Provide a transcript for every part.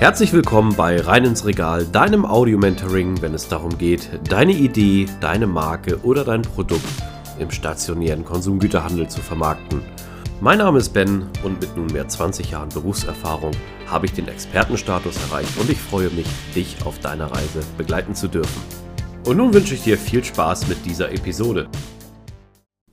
Herzlich willkommen bei Rein ins Regal, deinem Audio-Mentoring, wenn es darum geht, deine Idee, deine Marke oder dein Produkt im stationären Konsumgüterhandel zu vermarkten. Mein Name ist Ben und mit nunmehr 20 Jahren Berufserfahrung habe ich den Expertenstatus erreicht und ich freue mich, dich auf deiner Reise begleiten zu dürfen. Und nun wünsche ich dir viel Spaß mit dieser Episode.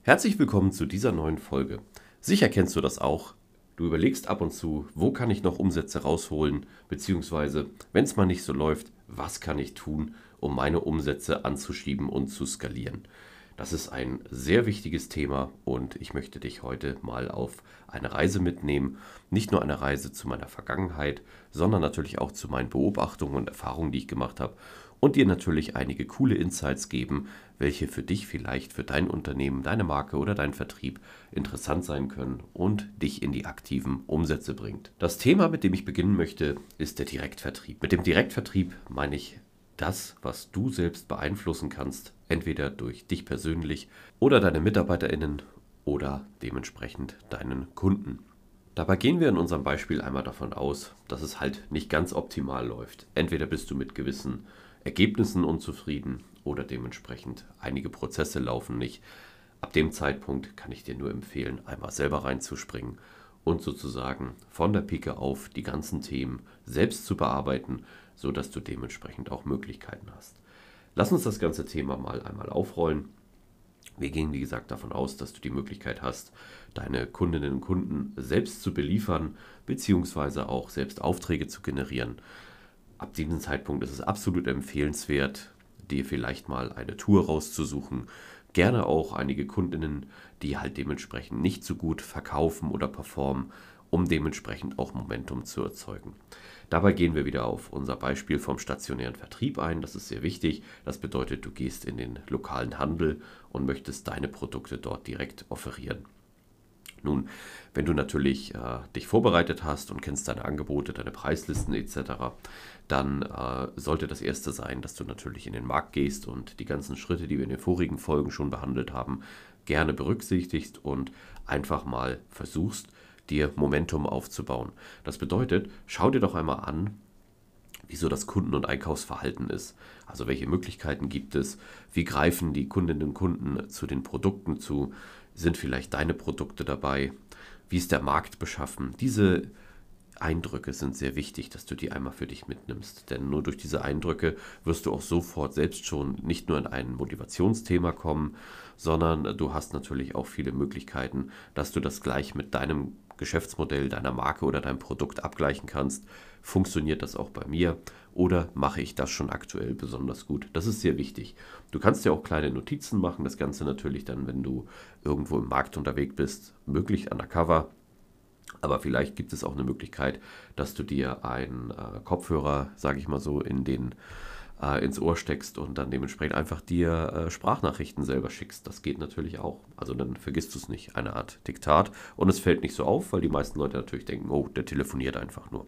Herzlich willkommen zu dieser neuen Folge. Sicher kennst du das auch. Du überlegst ab und zu, wo kann ich noch Umsätze rausholen, beziehungsweise, wenn es mal nicht so läuft, was kann ich tun, um meine Umsätze anzuschieben und zu skalieren. Das ist ein sehr wichtiges Thema und ich möchte dich heute mal auf eine Reise mitnehmen. Nicht nur eine Reise zu meiner Vergangenheit, sondern natürlich auch zu meinen Beobachtungen und Erfahrungen, die ich gemacht habe und dir natürlich einige coole Insights geben, welche für dich vielleicht für dein Unternehmen, deine Marke oder dein Vertrieb interessant sein können und dich in die aktiven Umsätze bringt. Das Thema, mit dem ich beginnen möchte, ist der Direktvertrieb. Mit dem Direktvertrieb meine ich das, was du selbst beeinflussen kannst, entweder durch dich persönlich oder deine Mitarbeiterinnen oder dementsprechend deinen Kunden. Dabei gehen wir in unserem Beispiel einmal davon aus, dass es halt nicht ganz optimal läuft. Entweder bist du mit gewissen Ergebnissen unzufrieden oder dementsprechend einige Prozesse laufen nicht. Ab dem Zeitpunkt kann ich dir nur empfehlen, einmal selber reinzuspringen und sozusagen von der Pike auf die ganzen Themen selbst zu bearbeiten, sodass du dementsprechend auch Möglichkeiten hast. Lass uns das ganze Thema mal einmal aufrollen. Wir gehen, wie gesagt, davon aus, dass du die Möglichkeit hast, deine Kundinnen und Kunden selbst zu beliefern, beziehungsweise auch selbst Aufträge zu generieren ab diesem Zeitpunkt ist es absolut empfehlenswert, dir vielleicht mal eine Tour rauszusuchen. Gerne auch einige Kundinnen, die halt dementsprechend nicht so gut verkaufen oder performen, um dementsprechend auch Momentum zu erzeugen. Dabei gehen wir wieder auf unser Beispiel vom stationären Vertrieb ein. Das ist sehr wichtig. Das bedeutet, du gehst in den lokalen Handel und möchtest deine Produkte dort direkt offerieren. Nun, wenn du natürlich äh, dich vorbereitet hast und kennst deine Angebote, deine Preislisten etc., dann äh, sollte das erste sein, dass du natürlich in den Markt gehst und die ganzen Schritte, die wir in den vorigen Folgen schon behandelt haben, gerne berücksichtigst und einfach mal versuchst, dir Momentum aufzubauen. Das bedeutet, schau dir doch einmal an, wieso das Kunden- und Einkaufsverhalten ist. Also welche Möglichkeiten gibt es? Wie greifen die Kundinnen und Kunden zu den Produkten zu? Sind vielleicht deine Produkte dabei? Wie ist der Markt beschaffen? Diese Eindrücke sind sehr wichtig, dass du die einmal für dich mitnimmst. Denn nur durch diese Eindrücke wirst du auch sofort selbst schon nicht nur in ein Motivationsthema kommen, sondern du hast natürlich auch viele Möglichkeiten, dass du das gleich mit deinem Geschäftsmodell, deiner Marke oder deinem Produkt abgleichen kannst. Funktioniert das auch bei mir oder mache ich das schon aktuell besonders gut? Das ist sehr wichtig. Du kannst ja auch kleine Notizen machen, das Ganze natürlich dann, wenn du irgendwo im Markt unterwegs bist, möglich undercover. Aber vielleicht gibt es auch eine Möglichkeit, dass du dir einen äh, Kopfhörer, sage ich mal so, in den äh, ins Ohr steckst und dann dementsprechend einfach dir äh, Sprachnachrichten selber schickst. Das geht natürlich auch. Also dann vergisst du es nicht. Eine Art Diktat. Und es fällt nicht so auf, weil die meisten Leute natürlich denken, oh, der telefoniert einfach nur.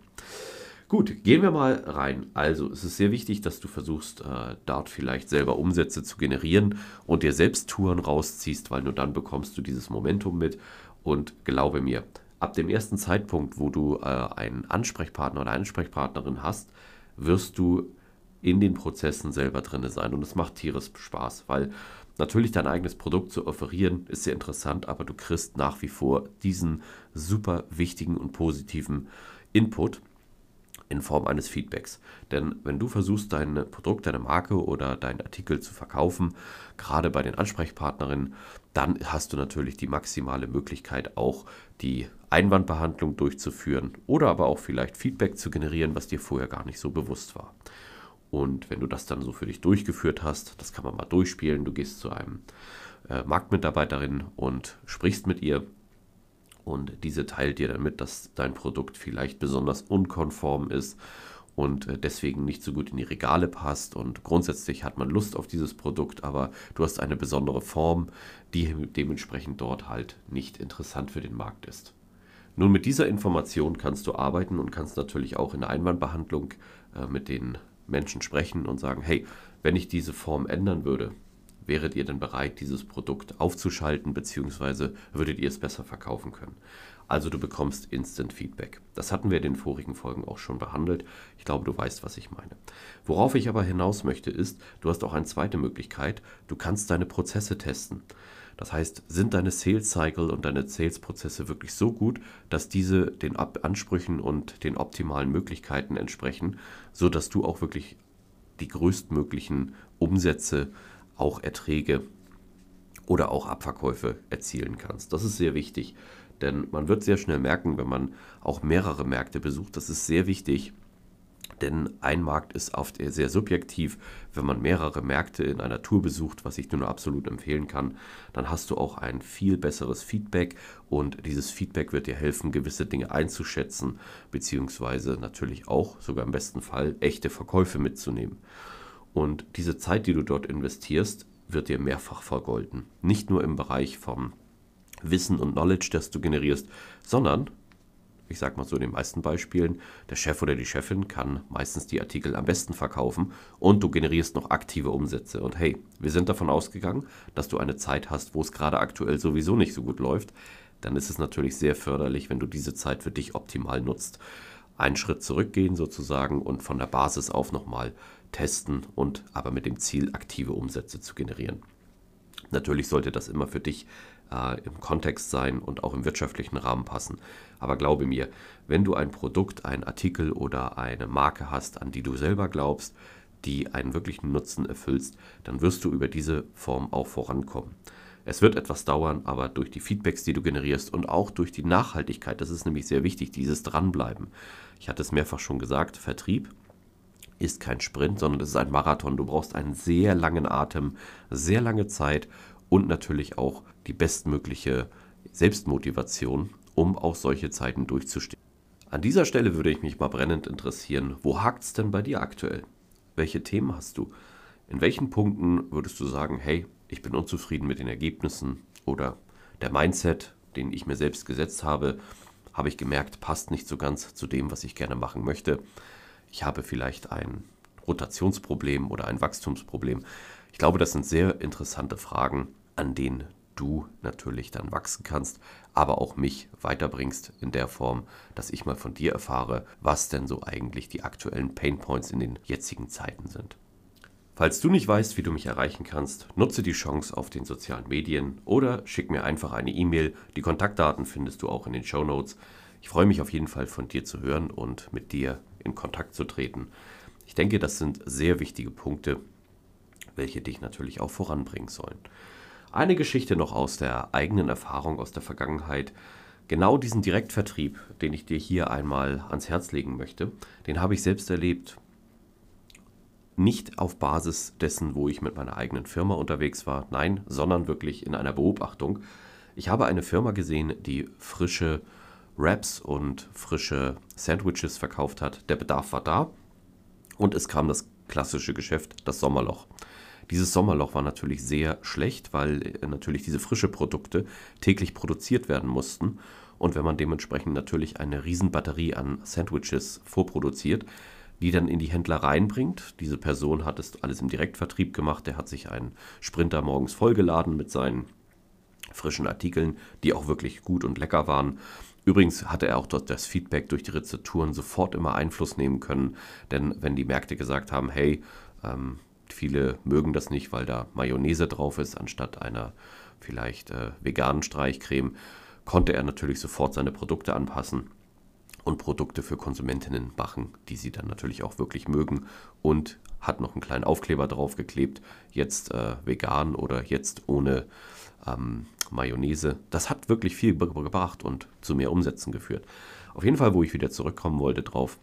Gut, gehen wir mal rein. Also es ist sehr wichtig, dass du versuchst, äh, dort vielleicht selber Umsätze zu generieren und dir selbst Touren rausziehst, weil nur dann bekommst du dieses Momentum mit. Und glaube mir, ab dem ersten Zeitpunkt, wo du äh, einen Ansprechpartner oder Ansprechpartnerin hast, wirst du in den Prozessen selber drin sein. Und es macht tierisch Spaß, weil natürlich dein eigenes Produkt zu offerieren ist sehr interessant, aber du kriegst nach wie vor diesen super wichtigen und positiven Input in Form eines Feedbacks. Denn wenn du versuchst, dein Produkt, deine Marke oder deinen Artikel zu verkaufen, gerade bei den Ansprechpartnerinnen, dann hast du natürlich die maximale Möglichkeit, auch die Einwandbehandlung durchzuführen oder aber auch vielleicht Feedback zu generieren, was dir vorher gar nicht so bewusst war. Und wenn du das dann so für dich durchgeführt hast, das kann man mal durchspielen, du gehst zu einem äh, Marktmitarbeiterin und sprichst mit ihr. Und diese teilt dir dann mit, dass dein Produkt vielleicht besonders unkonform ist und äh, deswegen nicht so gut in die Regale passt. Und grundsätzlich hat man Lust auf dieses Produkt, aber du hast eine besondere Form, die dementsprechend dort halt nicht interessant für den Markt ist. Nun mit dieser Information kannst du arbeiten und kannst natürlich auch in der Einwandbehandlung äh, mit den Menschen sprechen und sagen, hey, wenn ich diese Form ändern würde, wäret ihr denn bereit, dieses Produkt aufzuschalten, beziehungsweise würdet ihr es besser verkaufen können? Also du bekommst Instant Feedback. Das hatten wir in den vorigen Folgen auch schon behandelt. Ich glaube, du weißt, was ich meine. Worauf ich aber hinaus möchte, ist, du hast auch eine zweite Möglichkeit. Du kannst deine Prozesse testen. Das heißt, sind deine Sales Cycle und deine Sales Prozesse wirklich so gut, dass diese den Ansprüchen und den optimalen Möglichkeiten entsprechen, so dass du auch wirklich die größtmöglichen Umsätze, auch Erträge oder auch Abverkäufe erzielen kannst. Das ist sehr wichtig. Denn man wird sehr schnell merken, wenn man auch mehrere Märkte besucht, das ist sehr wichtig. Denn ein Markt ist oft sehr subjektiv. Wenn man mehrere Märkte in einer Tour besucht, was ich nur absolut empfehlen kann, dann hast du auch ein viel besseres Feedback und dieses Feedback wird dir helfen, gewisse Dinge einzuschätzen, beziehungsweise natürlich auch, sogar im besten Fall, echte Verkäufe mitzunehmen. Und diese Zeit, die du dort investierst, wird dir mehrfach vergolden. Nicht nur im Bereich vom Wissen und Knowledge, das du generierst, sondern, ich sag mal so in den meisten Beispielen, der Chef oder die Chefin kann meistens die Artikel am besten verkaufen und du generierst noch aktive Umsätze. Und hey, wir sind davon ausgegangen, dass du eine Zeit hast, wo es gerade aktuell sowieso nicht so gut läuft. Dann ist es natürlich sehr förderlich, wenn du diese Zeit für dich optimal nutzt. Einen Schritt zurückgehen sozusagen und von der Basis auf nochmal testen und aber mit dem Ziel, aktive Umsätze zu generieren. Natürlich sollte das immer für dich äh, im Kontext sein und auch im wirtschaftlichen Rahmen passen. Aber glaube mir, wenn du ein Produkt, einen Artikel oder eine Marke hast, an die du selber glaubst, die einen wirklichen Nutzen erfüllst, dann wirst du über diese Form auch vorankommen. Es wird etwas dauern, aber durch die Feedbacks, die du generierst und auch durch die Nachhaltigkeit, das ist nämlich sehr wichtig, dieses Dranbleiben. Ich hatte es mehrfach schon gesagt, Vertrieb ist kein Sprint, sondern es ist ein Marathon. Du brauchst einen sehr langen Atem, sehr lange Zeit und natürlich auch die bestmögliche Selbstmotivation, um auch solche Zeiten durchzustehen. An dieser Stelle würde ich mich mal brennend interessieren, wo hakt es denn bei dir aktuell? Welche Themen hast du? In welchen Punkten würdest du sagen, hey, ich bin unzufrieden mit den Ergebnissen oder der Mindset, den ich mir selbst gesetzt habe, habe ich gemerkt, passt nicht so ganz zu dem, was ich gerne machen möchte. Ich habe vielleicht ein Rotationsproblem oder ein Wachstumsproblem. Ich glaube, das sind sehr interessante Fragen, an denen du natürlich dann wachsen kannst, aber auch mich weiterbringst in der Form, dass ich mal von dir erfahre, was denn so eigentlich die aktuellen Painpoints in den jetzigen Zeiten sind. Falls du nicht weißt, wie du mich erreichen kannst, nutze die Chance auf den sozialen Medien oder schick mir einfach eine E-Mail. Die Kontaktdaten findest du auch in den Show Notes. Ich freue mich auf jeden Fall von dir zu hören und mit dir in Kontakt zu treten. Ich denke, das sind sehr wichtige Punkte, welche dich natürlich auch voranbringen sollen. Eine Geschichte noch aus der eigenen Erfahrung aus der Vergangenheit. Genau diesen Direktvertrieb, den ich dir hier einmal ans Herz legen möchte, den habe ich selbst erlebt. Nicht auf Basis dessen, wo ich mit meiner eigenen Firma unterwegs war, nein, sondern wirklich in einer Beobachtung. Ich habe eine Firma gesehen, die frische Wraps und frische Sandwiches verkauft hat. Der Bedarf war da und es kam das klassische Geschäft, das Sommerloch. Dieses Sommerloch war natürlich sehr schlecht, weil äh, natürlich diese frische Produkte täglich produziert werden mussten. Und wenn man dementsprechend natürlich eine Riesenbatterie an Sandwiches vorproduziert, die dann in die Händler reinbringt. Diese Person hat es alles im Direktvertrieb gemacht. Der hat sich einen Sprinter morgens vollgeladen mit seinen frischen Artikeln, die auch wirklich gut und lecker waren. Übrigens hatte er auch dort das Feedback durch die Rezepturen sofort immer Einfluss nehmen können, denn wenn die Märkte gesagt haben, hey, ähm, viele mögen das nicht, weil da Mayonnaise drauf ist, anstatt einer vielleicht äh, veganen Streichcreme, konnte er natürlich sofort seine Produkte anpassen und Produkte für Konsumentinnen machen, die sie dann natürlich auch wirklich mögen und hat noch einen kleinen Aufkleber draufgeklebt, jetzt äh, vegan oder jetzt ohne ähm, Mayonnaise. Das hat wirklich viel gebracht und zu mehr Umsätzen geführt. Auf jeden Fall, wo ich wieder zurückkommen wollte drauf,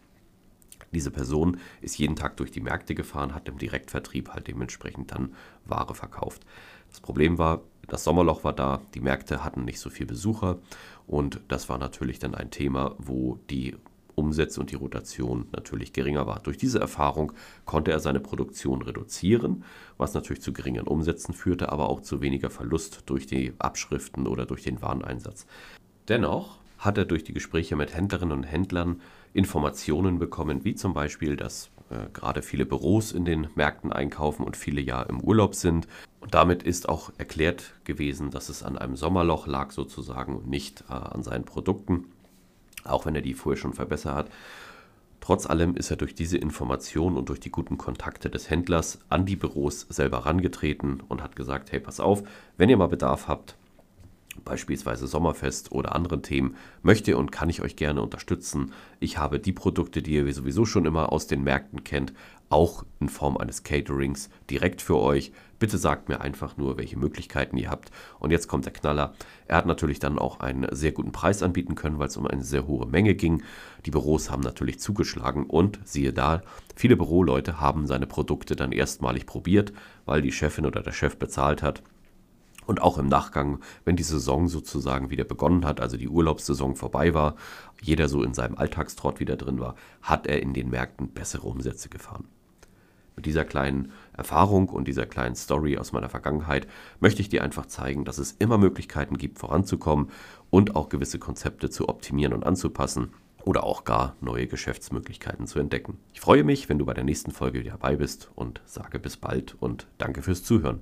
diese Person ist jeden Tag durch die Märkte gefahren, hat im Direktvertrieb halt dementsprechend dann Ware verkauft. Das Problem war, das Sommerloch war da, die Märkte hatten nicht so viel Besucher und das war natürlich dann ein Thema, wo die Umsätze und die Rotation natürlich geringer war. Durch diese Erfahrung konnte er seine Produktion reduzieren, was natürlich zu geringen Umsätzen führte, aber auch zu weniger Verlust durch die Abschriften oder durch den Wareneinsatz. Dennoch hat er durch die Gespräche mit Händlerinnen und Händlern Informationen bekommen, wie zum Beispiel, dass äh, gerade viele Büros in den Märkten einkaufen und viele ja im Urlaub sind Und damit ist auch erklärt gewesen, dass es an einem Sommerloch lag sozusagen und nicht äh, an seinen Produkten, auch wenn er die vorher schon verbessert hat. Trotz allem ist er durch diese Information und durch die guten Kontakte des Händlers an die Büros selber rangetreten und hat gesagt, hey, pass auf, wenn ihr mal Bedarf habt, beispielsweise Sommerfest oder anderen Themen, möchte und kann ich euch gerne unterstützen. Ich habe die Produkte, die ihr sowieso schon immer aus den Märkten kennt, auch in Form eines Caterings direkt für euch. Bitte sagt mir einfach nur, welche Möglichkeiten ihr habt. Und jetzt kommt der Knaller. Er hat natürlich dann auch einen sehr guten Preis anbieten können, weil es um eine sehr hohe Menge ging. Die Büros haben natürlich zugeschlagen und siehe da, viele Büroleute haben seine Produkte dann erstmalig probiert, weil die Chefin oder der Chef bezahlt hat. Und auch im Nachgang, wenn die Saison sozusagen wieder begonnen hat, also die Urlaubssaison vorbei war, jeder so in seinem Alltagstrott wieder drin war, hat er in den Märkten bessere Umsätze gefahren. Mit dieser kleinen Erfahrung und dieser kleinen Story aus meiner Vergangenheit möchte ich dir einfach zeigen, dass es immer Möglichkeiten gibt, voranzukommen und auch gewisse Konzepte zu optimieren und anzupassen oder auch gar neue Geschäftsmöglichkeiten zu entdecken. Ich freue mich, wenn du bei der nächsten Folge wieder dabei bist und sage bis bald und danke fürs Zuhören.